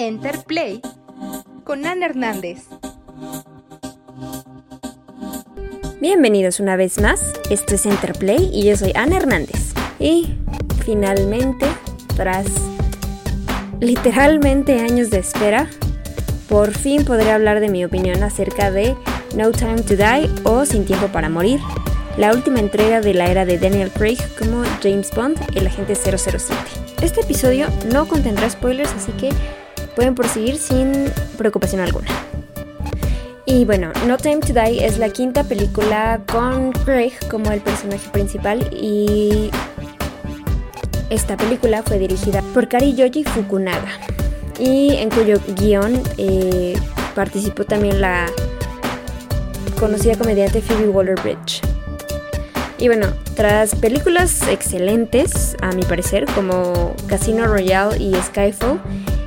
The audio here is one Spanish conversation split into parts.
Enterplay con Ana Hernández. Bienvenidos una vez más, esto es Enterplay y yo soy Ana Hernández. Y finalmente, tras literalmente años de espera, por fin podré hablar de mi opinión acerca de No Time to Die o Sin Tiempo para Morir, la última entrega de la era de Daniel Craig como James Bond, el agente 007. Este episodio no contendrá spoilers, así que pueden proseguir sin preocupación alguna. Y bueno, No Time to Die es la quinta película con Craig como el personaje principal y esta película fue dirigida por Kari Yoji Fukunaga y en cuyo guion eh, participó también la conocida comediante Phoebe Waller-Bridge. Y bueno, tras películas excelentes, a mi parecer, como Casino Royale y Skyfall,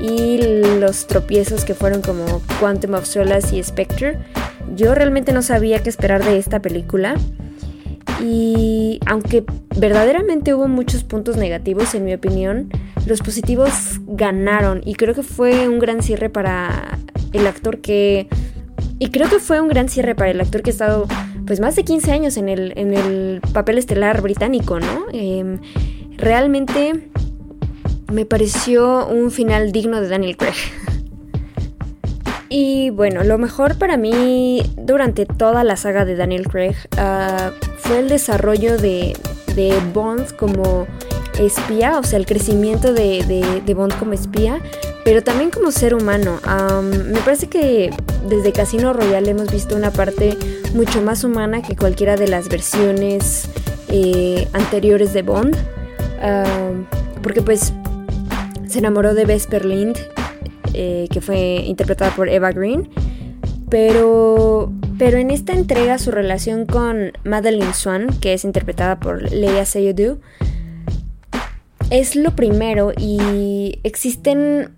y los tropiezos que fueron como Quantum of Solace y Spectre, yo realmente no sabía qué esperar de esta película. Y aunque verdaderamente hubo muchos puntos negativos, en mi opinión, los positivos ganaron. Y creo que fue un gran cierre para el actor que. Y creo que fue un gran cierre para el actor que ha estado pues más de 15 años en el, en el papel estelar británico, ¿no? Em, realmente me pareció un final digno de Daniel Craig. y bueno, lo mejor para mí durante toda la saga de Daniel Craig ah, fue el desarrollo de, Bond como espía, o sea, el crecimiento de, de, Bond como espía, pero también como ser humano. me parece que desde Casino Royale hemos visto una parte mucho más humana que cualquiera de las versiones eh, anteriores de Bond. porque pues se enamoró de Vesper Lind, eh, que fue interpretada por Eva Green. Pero, pero en esta entrega su relación con Madeline Swan, que es interpretada por Leia Seydoux, es lo primero y existen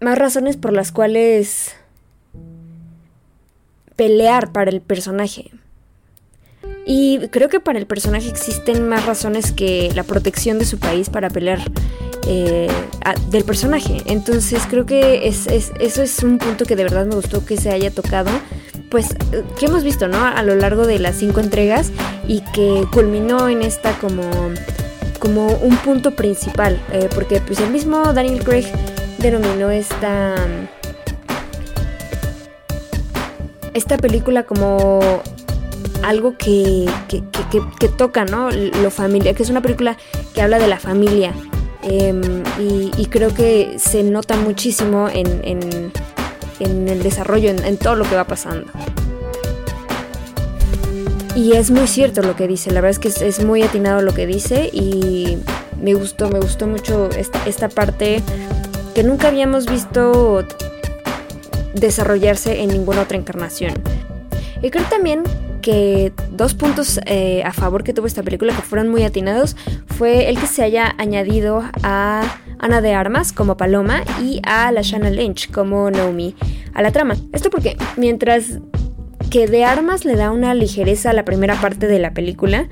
más razones por las cuales pelear para el personaje. Y creo que para el personaje existen más razones que la protección de su país para pelear eh, del personaje. Entonces creo que es, eso es un punto que de verdad me gustó que se haya tocado. Pues que hemos visto, ¿no? A lo largo de las cinco entregas y que culminó en esta como, como un punto principal. Eh, porque pues el mismo Daniel Craig denominó esta esta película como algo que, que, que, toca, ¿no? Lo familiar, que es una película que habla de la familia, Em, y, creo que se nota muchísimo en, el desarrollo, en, todo lo que va pasando. Y es muy cierto lo que dice, la verdad es que es, muy atinado lo que dice y me gustó, me gustó mucho esta, esta parte que nunca habíamos visto desarrollarse en ninguna otra encarnación. Y creo también que dos puntos eh, a favor que tuvo esta película que fueron muy atinados fue el que se haya añadido a Ana de Armas como Paloma y a la Shanna Lynch como Naomi a la trama. Esto porque mientras que de Armas le da una ligereza a la primera parte de la película,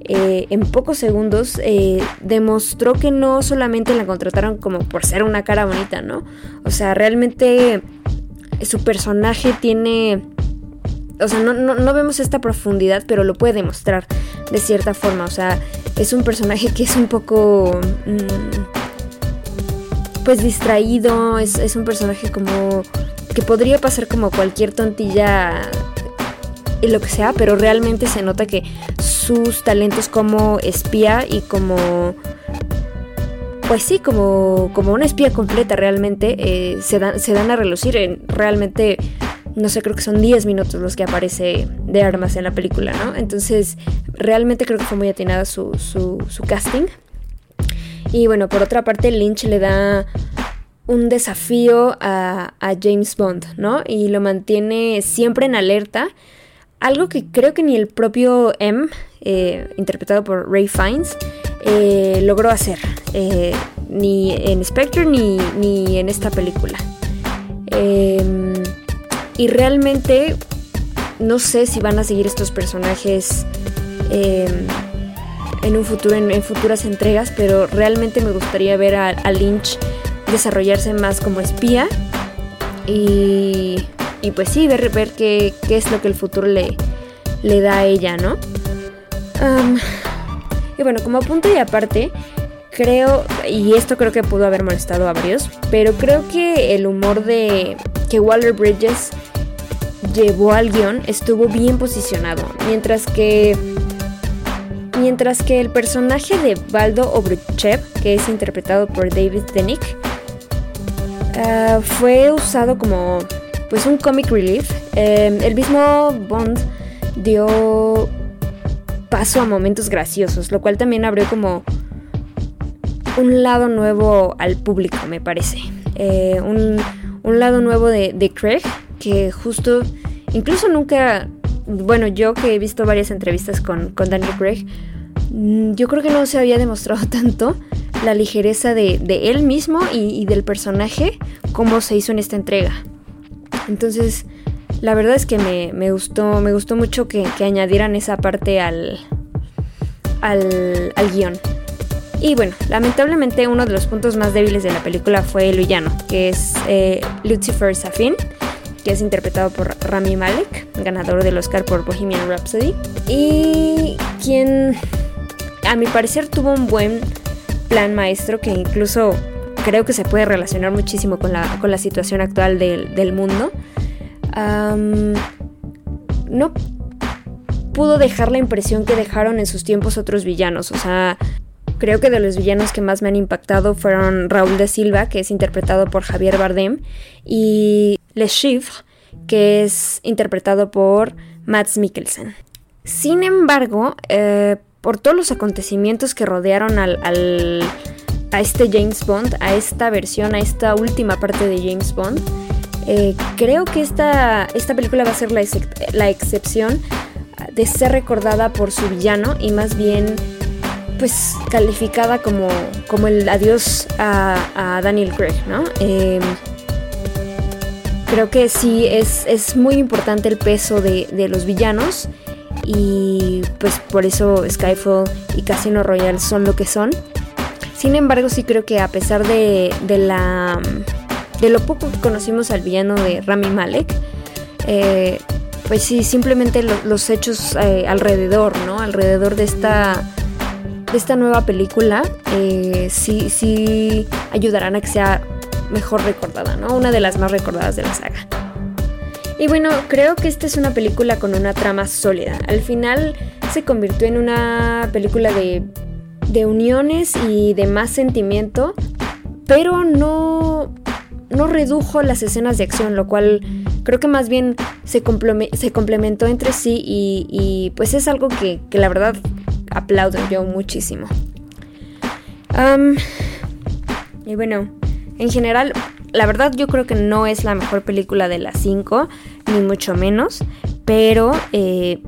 eh, en pocos segundos eh, demostró que no solamente la contrataron como por ser una cara bonita, ¿no? O sea, realmente su personaje tiene o sea, no, vemos esta profundidad, pero lo puede demostrar de cierta forma. O sea, es un personaje que es un poco... Mm, pues distraído, es, un personaje como... que podría pasar como cualquier tontilla en lo que sea, pero realmente se nota que sus talentos como espía y como pues sí, como, como una espía completa realmente, eh, se, dan, se dan a relucir. En, realmente no sé, creo que son 10 minutos los que aparece de armas en la película, ¿no? Entonces, realmente creo que fue muy atinada su, su, casting. Y bueno, por otra parte, Lynch le da un desafío a, James Bond, ¿no? Y lo mantiene siempre en alerta. Algo que creo que ni el propio M, eh, interpretado por Ray Fiennes, eh, logró hacer. Eh, ni en Spectre ni, ni en esta película. Eh, y realmente no sé si van a seguir estos personajes em, en un futuro, en, futuras entregas, pero realmente me gustaría ver a, Lynch desarrollarse más como espía y, y pues sí, ver, ver qué, qué, es lo que el futuro le, le da a ella, ¿no? y bueno, como punto y aparte, creo, y esto creo que pudo haber molestado a varios, pero creo que el humor de que Waller Bridges llevó al guion estuvo bien posicionado, mientras que mientras que el personaje de Baldo Obruchev, que es interpretado por David Denick, uh, fue usado como pues un comic relief. Eh, el mismo Bond dio paso a momentos graciosos, lo cual también abrió como un lado nuevo al público, me parece. Eh, un, un, lado nuevo de, Craig, que justo, incluso nunca, bueno, yo que he visto varias entrevistas con, con Daniel Craig, mm, yo creo que no se había demostrado tanto la ligereza de, de él mismo y, del personaje como se hizo en esta entrega. Entonces, la verdad es que me, me gustó, me gustó mucho que, que, añadieran esa parte al, al, al guion. Y bueno, lamentablemente uno de los puntos más débiles de la película fue el villano, que es eh, Lucifer Safin, que es interpretado por Rami Malek, ganador del Oscar por Bohemian Rhapsody, y quien a mi parecer tuvo un buen plan maestro que incluso creo que se puede relacionar muchísimo con la, con la situación actual del, del mundo. No pudo dejar la impresión que dejaron en sus tiempos otros villanos, o sea, Creo que de los villanos que más me han impactado fueron Raúl de Silva, que es interpretado por Javier Bardem, y Le Chiffre, que es interpretado por Mads Mikkelsen. Sin embargo, eh, por todos los acontecimientos que rodearon al, al, a este James Bond, a esta versión, a esta última parte de James Bond, eh, creo que esta, esta, película va a ser la, ex la excepción de ser recordada por su villano y más bien pues calificada como, como el adiós a, Daniel Craig, ¿no? Eh, creo que sí es, es, muy importante el peso de, de, los villanos y pues por eso Skyfall y Casino Royale son lo que son. Sin embargo, sí creo que a pesar de, de la lo poco que conocimos al villano de Rami Malek, eh, pues sí, simplemente lo, los hechos eh, alrededor, ¿no? Alrededor de esta de esta nueva película eh, sí, sí ayudarán a que sea mejor recordada, ¿no? Una de las más recordadas de la saga. Y bueno, creo que esta es una película con una trama sólida. Al final se convirtió en una película de, de uniones y de más sentimiento, pero no, no redujo las escenas de acción, lo cual creo que más bien se, se complementó entre sí y, y, pues es algo que, que la verdad aplaudo yo muchísimo. y bueno, en general, la verdad yo creo que no es la mejor película de las 5, ni mucho menos, pero eh,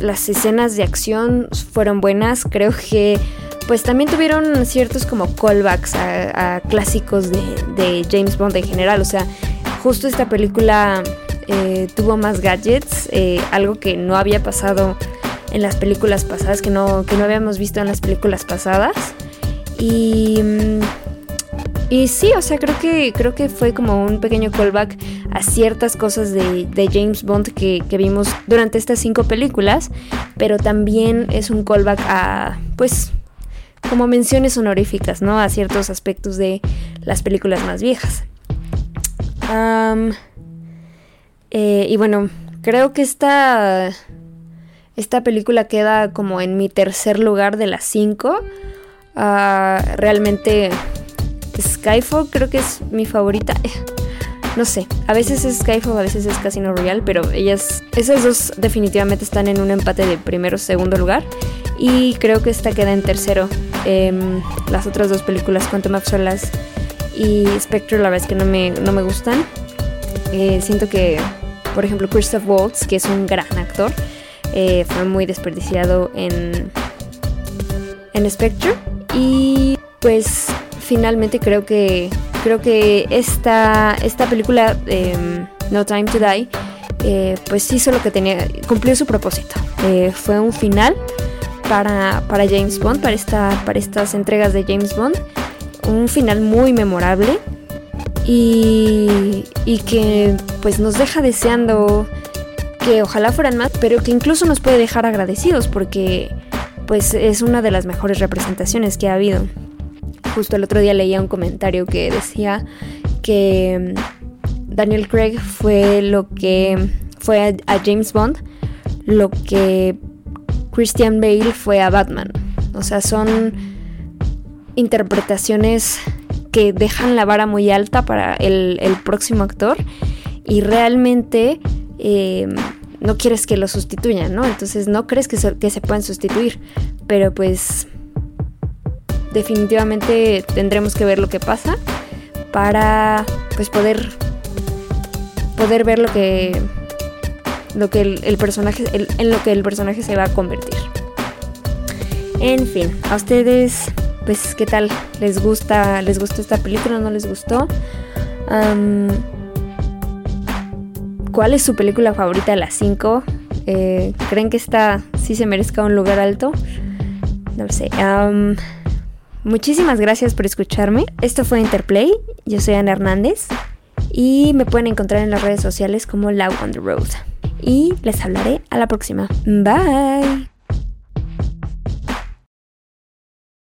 las escenas de acción fueron buenas, creo que pues también tuvieron ciertos como callbacks a, clásicos de, James Bond en general, o sea, justo esta película eh, tuvo más gadgets, eh, algo que no había pasado en las películas pasadas, que no, que no habíamos visto en las películas pasadas. Y, y sí, o sea, creo que, creo que fue como un pequeño callback a ciertas cosas de, de James Bond que, que, vimos durante estas cinco películas, pero también es un callback a, pues, como menciones honoríficas, ¿no? A ciertos aspectos de las películas más viejas. Eh, y bueno, creo que esta esta película queda como en mi tercer lugar de las cinco. Uh, realmente Skyfall creo que es mi favorita. No sé, a veces es Skyfall, a veces es Casino Royale, pero ellas, esas dos definitivamente están en un empate de primero segundo lugar. Y creo que esta queda en tercero. Eh, las otras dos películas, Quantum of Solace y Spectre, la verdad es que no me, no me gustan. Eh, siento que, por ejemplo, Christoph Waltz, que es un gran actor, eh, fue muy desperdiciado en, en Spectre. Y pues finalmente creo que creo que esta, esta película, em, No Time to Die, eh, pues hizo lo que tenía, cumplió su propósito. Eh, fue un final para, para, James Bond, para, esta, para estas entregas de James Bond. un final muy memorable y, y que pues nos deja deseando que ojalá fueran más, pero que incluso nos puede dejar agradecidos porque pues es una de las mejores representaciones que ha habido. Justo el otro día leía un comentario que decía que mm, Daniel Craig fue lo que fue a James Bond, lo que Christian Bale fue a Batman. O sea, son interpretaciones que dejan la vara muy alta para el, próximo actor y realmente eh, no quieres que lo sustituyan, ¿no? Entonces no crees que se, que se puedan sustituir, pero pues definitivamente tendremos que ver lo que pasa para pues poder poder ver lo que lo que el, personaje en lo que el personaje se va a convertir. En fin a ustedes pues qué tal les gusta les gustó esta película no les gustó cuál es su película favorita de las 5 eh, creen que esta sí se merezca un lugar alto no lo sé Muchísimas gracias por escucharme. Esto fue Interplay. Yo soy Ana Hernández y me pueden encontrar en las redes sociales como Loud on the Road. Y les hablaré a la próxima. Bye.